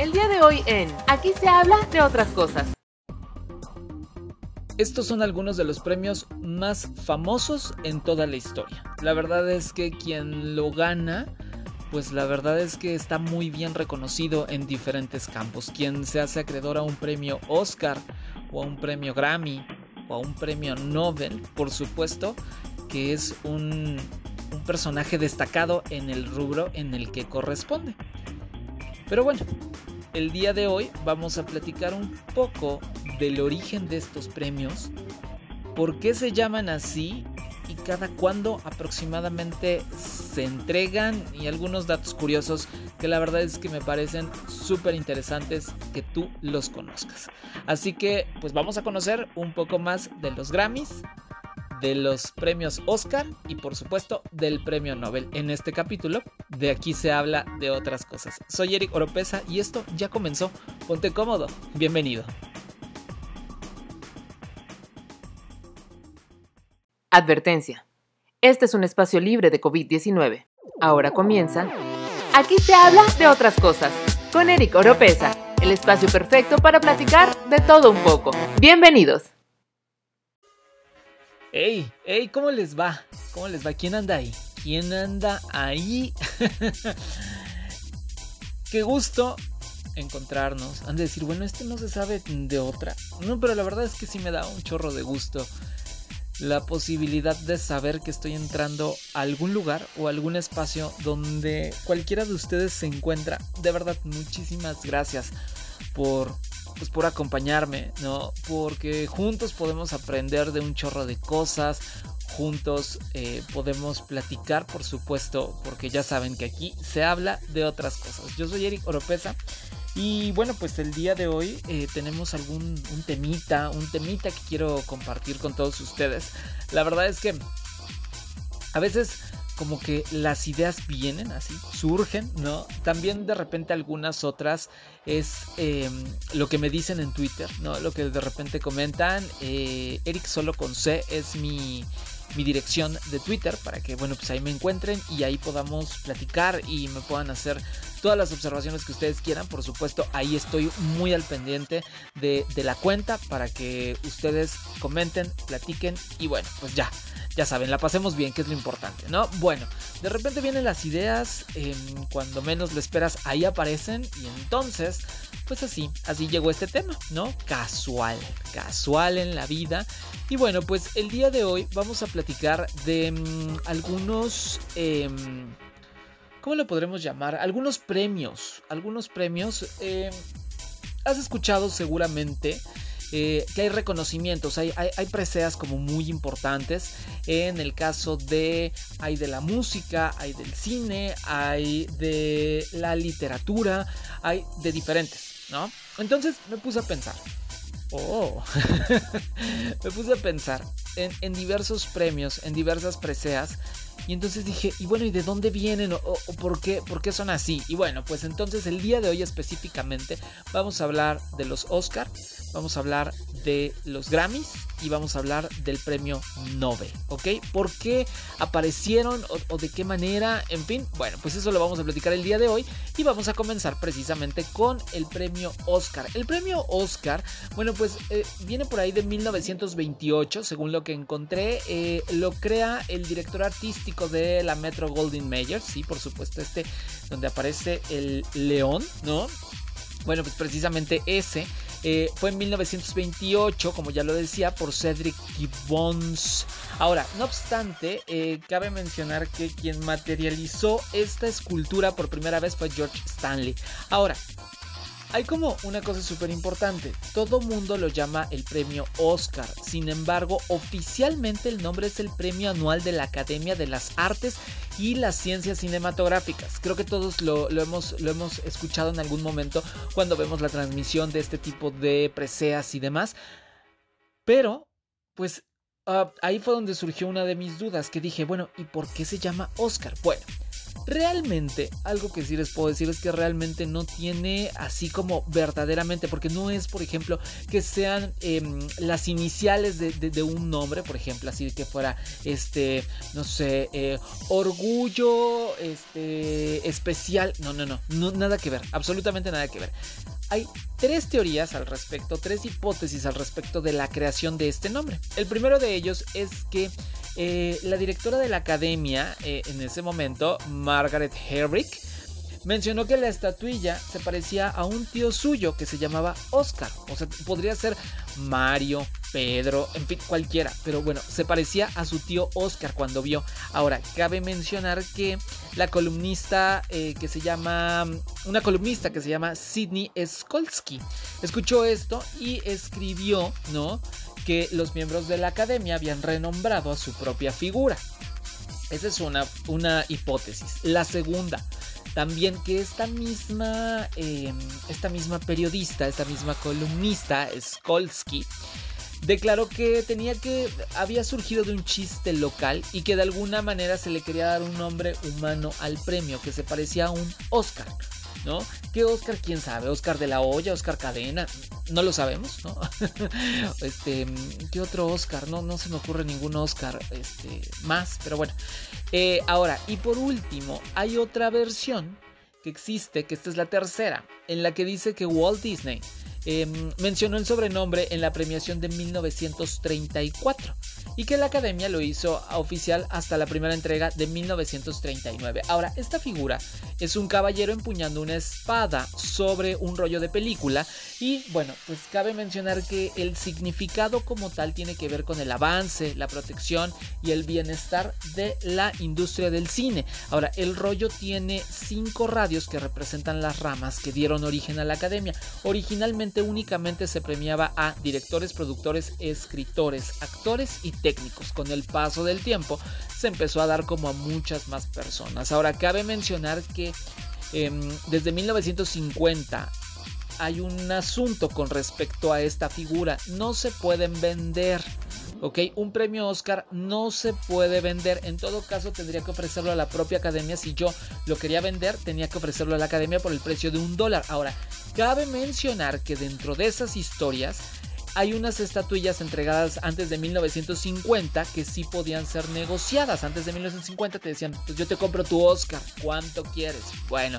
El día de hoy en Aquí se habla de otras cosas. Estos son algunos de los premios más famosos en toda la historia. La verdad es que quien lo gana, pues la verdad es que está muy bien reconocido en diferentes campos. Quien se hace acreedor a un premio Oscar o a un premio Grammy o a un premio Nobel, por supuesto, que es un, un personaje destacado en el rubro en el que corresponde. Pero bueno, el día de hoy vamos a platicar un poco del origen de estos premios, por qué se llaman así y cada cuándo aproximadamente se entregan y algunos datos curiosos que la verdad es que me parecen súper interesantes que tú los conozcas. Así que pues vamos a conocer un poco más de los Grammys, de los premios Oscar y por supuesto del premio Nobel. En este capítulo de aquí se habla de otras cosas. Soy Eric Oropesa y esto ya comenzó. Ponte cómodo. Bienvenido. Advertencia. Este es un espacio libre de COVID-19. Ahora comienza. Aquí se habla de otras cosas. Con Eric Oropesa. El espacio perfecto para platicar de todo un poco. Bienvenidos. Hey, hey, ¿cómo les va? ¿Cómo les va? ¿Quién anda ahí? ¿Quién anda ahí? Qué gusto encontrarnos. Han de decir, bueno, este no se sabe de otra. No, pero la verdad es que sí me da un chorro de gusto la posibilidad de saber que estoy entrando a algún lugar o algún espacio donde cualquiera de ustedes se encuentra. De verdad, muchísimas gracias por pues por acompañarme, ¿no? Porque juntos podemos aprender de un chorro de cosas, juntos eh, podemos platicar, por supuesto, porque ya saben que aquí se habla de otras cosas. Yo soy Eric Oropesa y bueno, pues el día de hoy eh, tenemos algún un temita, un temita que quiero compartir con todos ustedes. La verdad es que a veces como que las ideas vienen así, surgen, ¿no? También de repente algunas otras es em, lo que me dicen en Twitter, ¿no? Lo que de repente comentan. Eh, Eric solo con C es mi, mi dirección de Twitter para que, bueno, pues ahí me encuentren y ahí podamos platicar y me puedan hacer todas las observaciones que ustedes quieran. Por supuesto, ahí estoy muy al pendiente de, de la cuenta para que ustedes comenten, platiquen y bueno, pues ya ya saben, la pasemos bien, que es lo importante, ¿no? Bueno, de repente vienen las ideas, em, cuando menos lo esperas, ahí aparecen y entonces, pues así, así llegó este tema, ¿no? Casual, casual en la vida. Y bueno, pues el día de hoy vamos a platicar de em, algunos... Em, ¿Cómo lo podremos llamar? Algunos premios, algunos premios. has escuchado seguramente eh, que hay reconocimientos, hay, hay, preseas como muy importantes. En el caso de, hay de la música, hay del cine, hay de la literatura, hay de diferentes, ¿no? Entonces me puse a pensar. Oh, me puse a pensar en, en diversos premios, en diversas preseas y entonces dije, y bueno, ¿y de dónde vienen? ¿O, por, qué, por, qué, son así? Y bueno, pues entonces el día de hoy específicamente vamos a hablar de los Oscar, vamos a hablar de los Grammys y vamos a hablar del premio Nobel, ¿ok? ¿Por qué aparecieron o, de qué manera? En fin, bueno, pues eso lo vamos a platicar el día de hoy y vamos a comenzar precisamente con el premio Oscar. El premio Oscar, bueno, pues eh, viene por ahí de 1928, según lo que encontré, eh, lo crea el director artístico de la Metro Golden Mayer, sí, por supuesto, este donde aparece el león, ¿no? Bueno, pues precisamente ese eh, fue en 1928, como ya lo decía, por Cedric Gibbons. Ahora, no obstante, eh, cabe mencionar que quien materializó esta escultura por primera vez fue George Stanley. Ahora, hay como una cosa súper importante. Todo mundo lo llama el premio Oscar. Sin embargo, oficialmente el nombre es el premio anual de la Academia de las Artes y las Ciencias Cinematográficas. Creo que todos lo, hemos, lo hemos escuchado en algún momento cuando vemos la transmisión de este tipo de preseas y demás. Pero, pues ah, ahí fue donde surgió una de mis dudas que dije, bueno, ¿y por qué se llama Oscar? Bueno. Realmente, algo que sí les puedo decir es que realmente no tiene así como verdaderamente, porque no es, por ejemplo, que sean em, las iniciales de, un nombre, por ejemplo, así que fuera, este, no sé, eh, orgullo, este, especial. No, no, no, no, nada que ver, absolutamente nada que ver. Hay tres teorías al respecto, tres hipótesis al respecto de la creación de este nombre. El primero de ellos es que eh, la directora de la academia eh, en ese momento, Margaret Herrick, mencionó que la estatuilla se parecía a un tío suyo que se llamaba Oscar. O sea, podría ser Mario, Pedro, en fin, cualquiera. Pero bueno, se parecía a su tío Oscar cuando vio. Ahora, cabe mencionar que la columnista eh, que se llama, una columnista que se llama Sidney Skolsky, escuchó esto y escribió, ¿no? Que los miembros de la academia habían renombrado a su propia figura. Esa es una, una hipótesis. La segunda, también que esta misma, em, esta misma periodista, esta misma columnista, Skolsky, declaró que tenía que había surgido de un chiste local y que de alguna manera se le quería dar un nombre humano al premio que se parecía a un Oscar. ¿No? ¿Qué Oscar? ¿Quién sabe? ¿Oscar de la Hoya? ¿Oscar Cadena? No lo sabemos, ¿no? este, ¿qué otro Oscar? No, no se me ocurre ningún Oscar este, más, pero bueno. Eh, ahora, y por último, hay otra versión que existe, que esta es la tercera, en la que dice que Walt Disney Em, mencionó el sobrenombre en la premiación de 1934 y que la academia lo hizo oficial hasta la primera entrega de 1939. Ahora, esta figura es un caballero empuñando una espada sobre un rollo de película y bueno, pues cabe mencionar que el significado como tal tiene que ver con el avance, la protección y el bienestar de la industria del cine. Ahora, el rollo tiene cinco radios que representan las ramas que dieron origen a la academia. Originalmente únicamente se premiaba a directores, productores, escritores, actores y técnicos. Con el paso del tiempo se empezó a dar como a muchas más personas. Ahora cabe mencionar que em, desde 1950 hay un asunto con respecto a esta figura. No se pueden vender. ¿ok? Un premio Oscar no se puede vender. En todo caso, tendría que ofrecerlo a la propia academia. Si yo lo quería vender, tenía que ofrecerlo a la academia por el precio de un dólar. Ahora, cabe mencionar que dentro de esas historias hay unas estatuillas entregadas antes de 1950 que sí podían ser negociadas. Antes de 1950 te decían, pues yo te compro tu Oscar, ¿cuánto quieres? Bueno,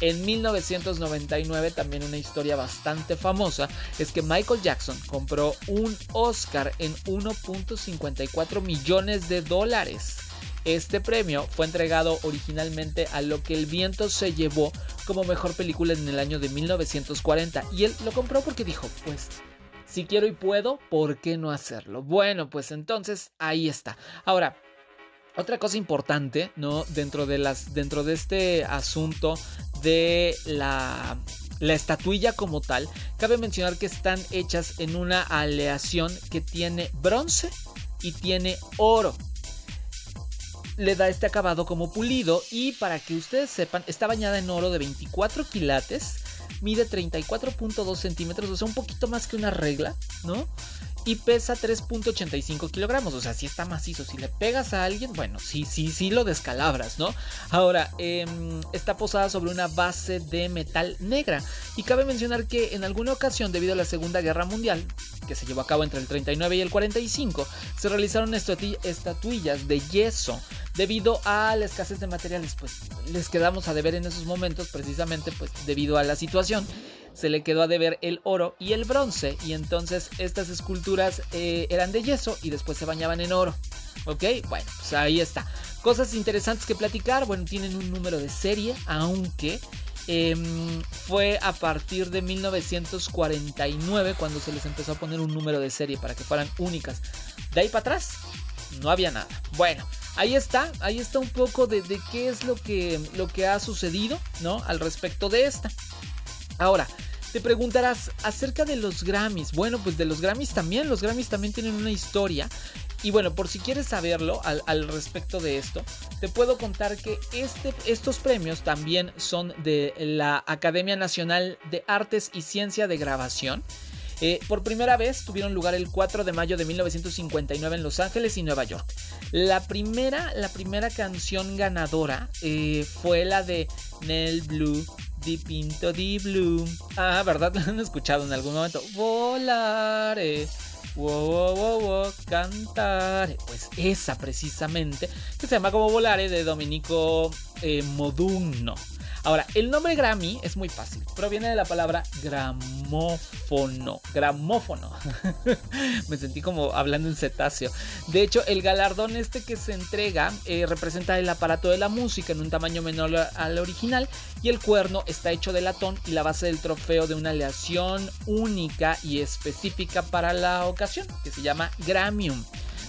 en 1999 también una historia bastante famosa es que Michael Jackson compró un Oscar en 1.54 millones de dólares. Este premio fue entregado originalmente a Lo que el viento se llevó como mejor película en el año de 1940 y él lo compró porque dijo, pues si quiero y puedo, ¿por qué no hacerlo? Bueno, pues entonces ahí está. Ahora, otra cosa importante, ¿no? Dentro de las. Dentro de este asunto de la. La estatuilla como tal, cabe mencionar que están hechas en una aleación que tiene bronce y tiene oro. Le da este acabado como pulido y para que ustedes sepan, está bañada en oro de 24 quilates, mide 34.2 centímetros, o sea, un poquito más que una regla, ¿no? Y pesa 3.85 kilogramos. O sea, si está macizo. Si le pegas a alguien, bueno, sí, sí, sí lo descalabras, ¿no? Ahora, em, está posada sobre una base de metal negra. Y cabe mencionar que en alguna ocasión, debido a la Segunda Guerra Mundial, que se llevó a cabo entre el 39 y el 45, se realizaron estatuillas de yeso. Debido a la escasez de materiales, pues les quedamos a deber en esos momentos, precisamente pues debido a la situación se le quedó a deber el oro y el bronce. Y entonces estas esculturas eh, eran de yeso y después se bañaban en oro. ¿Ok? Bueno, pues ahí está. Cosas interesantes que platicar. Bueno, tienen un número de serie, aunque em, fue a partir de 1949 cuando se les empezó a poner un número de serie para que fueran únicas. De ahí para atrás, no había nada. Bueno, ahí está, ahí está un poco de, de, qué es lo que, lo que ha sucedido, ¿no? Al respecto de esta. Ahora, te preguntarás acerca de los Grammys. Bueno, pues de los Grammys también. Los Grammys también tienen una historia. Y bueno, por si quieres saberlo al, respecto de esto, te puedo contar que este, estos premios también son de la Academia Nacional de Artes y Ciencia de Grabación. Eh, por primera vez tuvieron lugar el 4 de mayo de 1959 en Los Ángeles y Nueva York. La primera, la primera canción ganadora eh, fue la de Nell Blue. Di Pinto Di Blue. Ah, ¿verdad? Lo han escuchado en algún momento. Volare. Wow, wow, cantar. Pues esa precisamente, que se llama como Volare de Dominico eh, Modugno. Ahora, el nombre Grammy es muy fácil. Proviene de la palabra gramófono. Gramófono. Me sentí como hablando en cetáceo. De hecho, el galardón este que se entrega eh, representa el aparato de la música en un tamaño menor al original y el cuerno está hecho de latón y la base del trofeo de una aleación única y específica para la que se llama Gramium.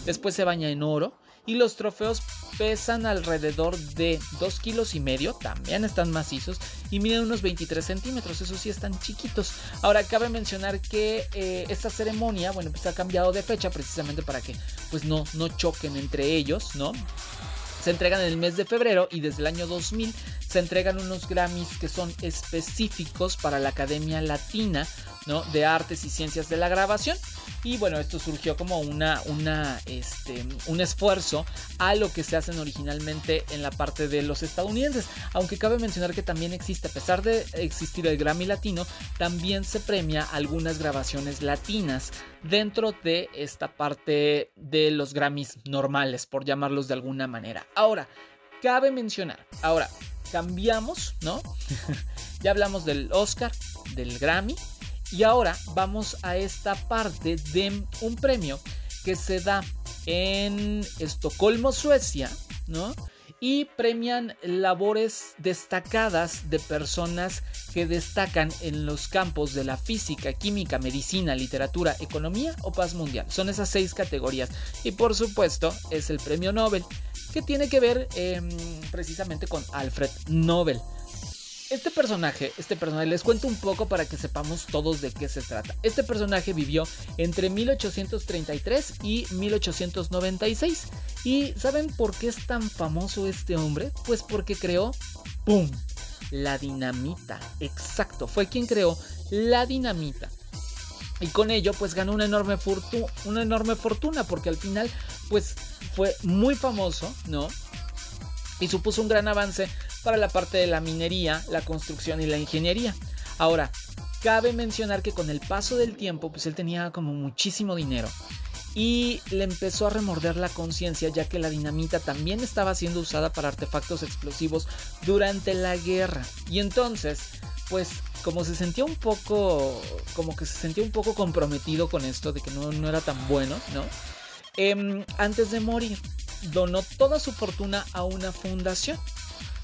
Después se baña en oro y los trofeos pesan alrededor de 2 kilos y medio, también están macizos y miden unos 23 centímetros, eso sí están chiquitos. Ahora cabe mencionar que eh, esta ceremonia, bueno, pues ha cambiado de fecha precisamente para que pues no, no choquen entre ellos, ¿no? Se entregan en el mes de febrero y desde el año 2000 se entregan unos Grammys que son específicos para la Academia Latina de Artes y Ciencias de la Grabación. Y bueno, esto surgió como una, este, un esfuerzo a lo que se hacen originalmente en la parte de los estadounidenses. Aunque cabe mencionar que también existe, a pesar de existir el Grammy Latino, también se premia algunas grabaciones latinas dentro de esta parte de los Grammys normales, por llamarlos de alguna manera. Ahora, cabe mencionar, ahora, cambiamos, ¿no? ya hablamos del Oscar, del Grammy, y ahora vamos a esta parte de un premio que se da en Estocolmo, Suecia, ¿no? Y premian labores destacadas de personas que destacan en los campos de la física, química, medicina, literatura, economía o paz mundial. Son esas seis categorías. Y por supuesto es el premio Nobel, que tiene que ver em, precisamente con Alfred Nobel. Este personaje, este personaje, les cuento un poco para que sepamos todos de qué se trata. Este personaje vivió entre 1833 y 1896. ¿Y saben por qué es tan famoso este hombre? Pues porque creó, ¡pum! La dinamita. Exacto, fue quien creó la dinamita. Y con ello pues ganó una enorme, una enorme fortuna porque al final pues fue muy famoso, ¿no? Y supuso un gran avance para la parte de la minería, la construcción y la ingeniería. Ahora, cabe mencionar que con el paso del tiempo, pues él tenía como muchísimo dinero y le empezó a remorder la conciencia ya que la dinamita también estaba siendo usada para artefactos explosivos durante la guerra. Y entonces, pues como se sentía un poco, como que se sentía un poco comprometido con esto de que no, era tan bueno, ¿no? Em, antes de morir, donó toda su fortuna a una fundación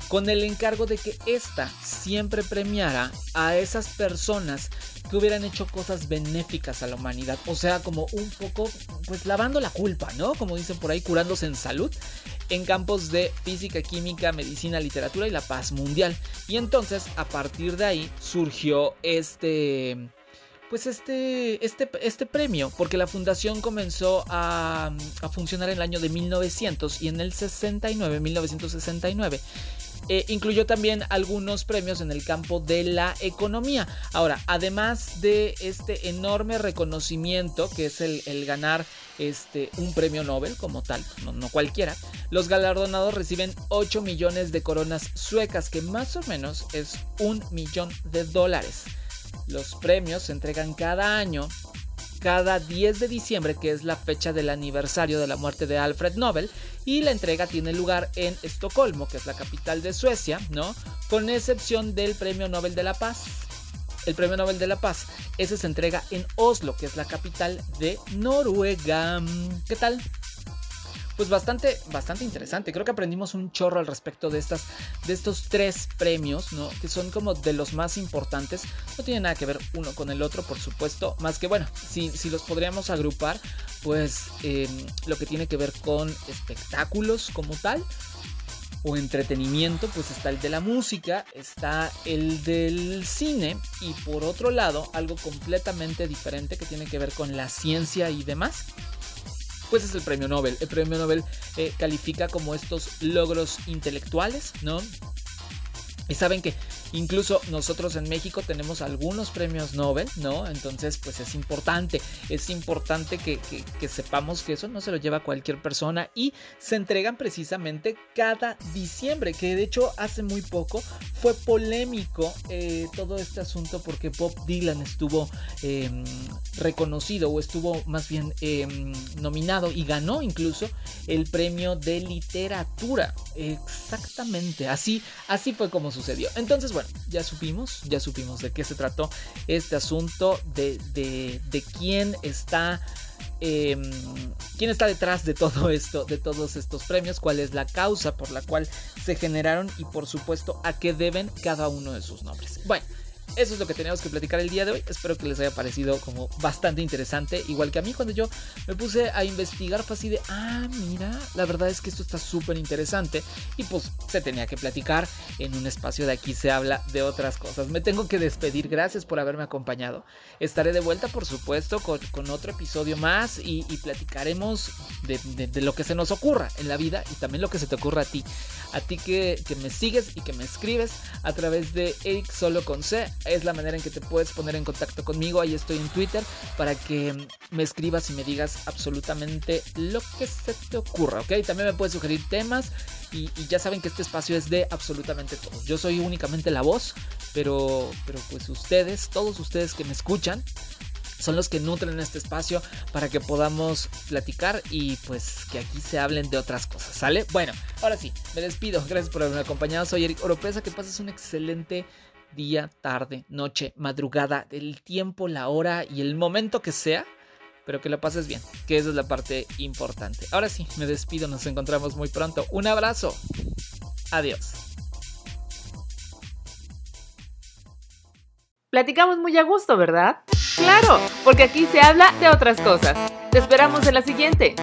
con el encargo de que ésta siempre premiara a esas personas que hubieran hecho cosas benéficas a la humanidad. O sea, como un poco, pues lavando la culpa, ¿no? Como dicen por ahí, curándose en salud en campos de física, química, medicina, literatura y la paz mundial. Y entonces, a partir de ahí, surgió este pues este, este, este premio, porque la fundación comenzó a, a, funcionar en el año de 1900 y en el 69, 1969 eh, incluyó también algunos premios en el campo de la economía. Ahora, además de este enorme reconocimiento que es el, ganar este, un premio Nobel como tal, no, cualquiera, los galardonados reciben 8 millones de coronas suecas, que más o menos es un millón de dólares. Los premios se entregan cada año cada 10 de diciembre, que es la fecha del aniversario de la muerte de Alfred Nobel, y la entrega tiene lugar en Estocolmo, que es la capital de Suecia, ¿no? Con excepción del Premio Nobel de la Paz. El Premio Nobel de la Paz, ese se entrega en Oslo, que es la capital de Noruega. ¿Qué tal? Pues bastante, bastante interesante. Creo que aprendimos un chorro al respecto de, estas, de estos tres premios, ¿no? Que son como de los más importantes. No tiene nada que ver uno con el otro, por supuesto. Más que, bueno, si, si los podríamos agrupar, pues em, lo que tiene que ver con espectáculos como tal. O entretenimiento, pues está el de la música, está el del cine y por otro lado algo completamente diferente que tiene que ver con la ciencia y demás pues es el premio Nobel. El premio Nobel eh, califica como estos logros intelectuales, ¿no? Y saben que Incluso nosotros en México tenemos algunos premios Nobel, ¿no? Entonces, pues es importante, es importante que, sepamos que eso no se lo lleva cualquier persona y se entregan precisamente cada diciembre, que de hecho hace muy poco fue polémico eh, todo este asunto porque Bob Dylan estuvo em, reconocido o estuvo más bien em, nominado y ganó incluso el premio de literatura. Exactamente, así, así fue como sucedió. Entonces, bueno, ya supimos, ya supimos de qué se trató este asunto, de, de, de quién está Em, quién está detrás de todo esto, de todos estos premios, cuál es la causa por la cual se generaron y por supuesto a qué deben cada uno de sus nombres. Bueno. Eso es lo que teníamos que platicar el día de hoy. Espero que les haya parecido como bastante interesante. Igual que a mí cuando yo me puse a investigar fue así de, ah, mira, la verdad es que esto está súper interesante. Y pues se tenía que platicar en un espacio de aquí se habla de otras cosas. Me tengo que despedir. Gracias por haberme acompañado. Estaré de vuelta, por supuesto, con, otro episodio más y, platicaremos de, lo que se nos ocurra en la vida y también lo que se te ocurra a ti. A ti que, que me sigues y que me escribes a través de Eric Solo con C es la manera en que te puedes poner en contacto conmigo. Ahí estoy en Twitter para que me escribas y me digas absolutamente lo que se te ocurra, ¿ok? También me puedes sugerir temas y, ya saben que este espacio es de absolutamente todo. Yo soy únicamente la voz, pero, pero pues ustedes, todos ustedes que me escuchan, son los que nutren este espacio para que podamos platicar y pues que aquí se hablen de otras cosas, ¿sale? Bueno, ahora sí, me despido. Gracias por haberme acompañado. Soy Eric Oropesa. Que pases un excelente día, tarde, noche, madrugada, el tiempo, la hora y el momento que sea, pero que lo pases bien, que esa es la parte importante. Ahora sí, me despido, nos encontramos muy pronto. Un abrazo. Adiós. Platicamos muy a gusto, ¿verdad? Claro, porque aquí se habla de otras cosas. Te esperamos en la siguiente.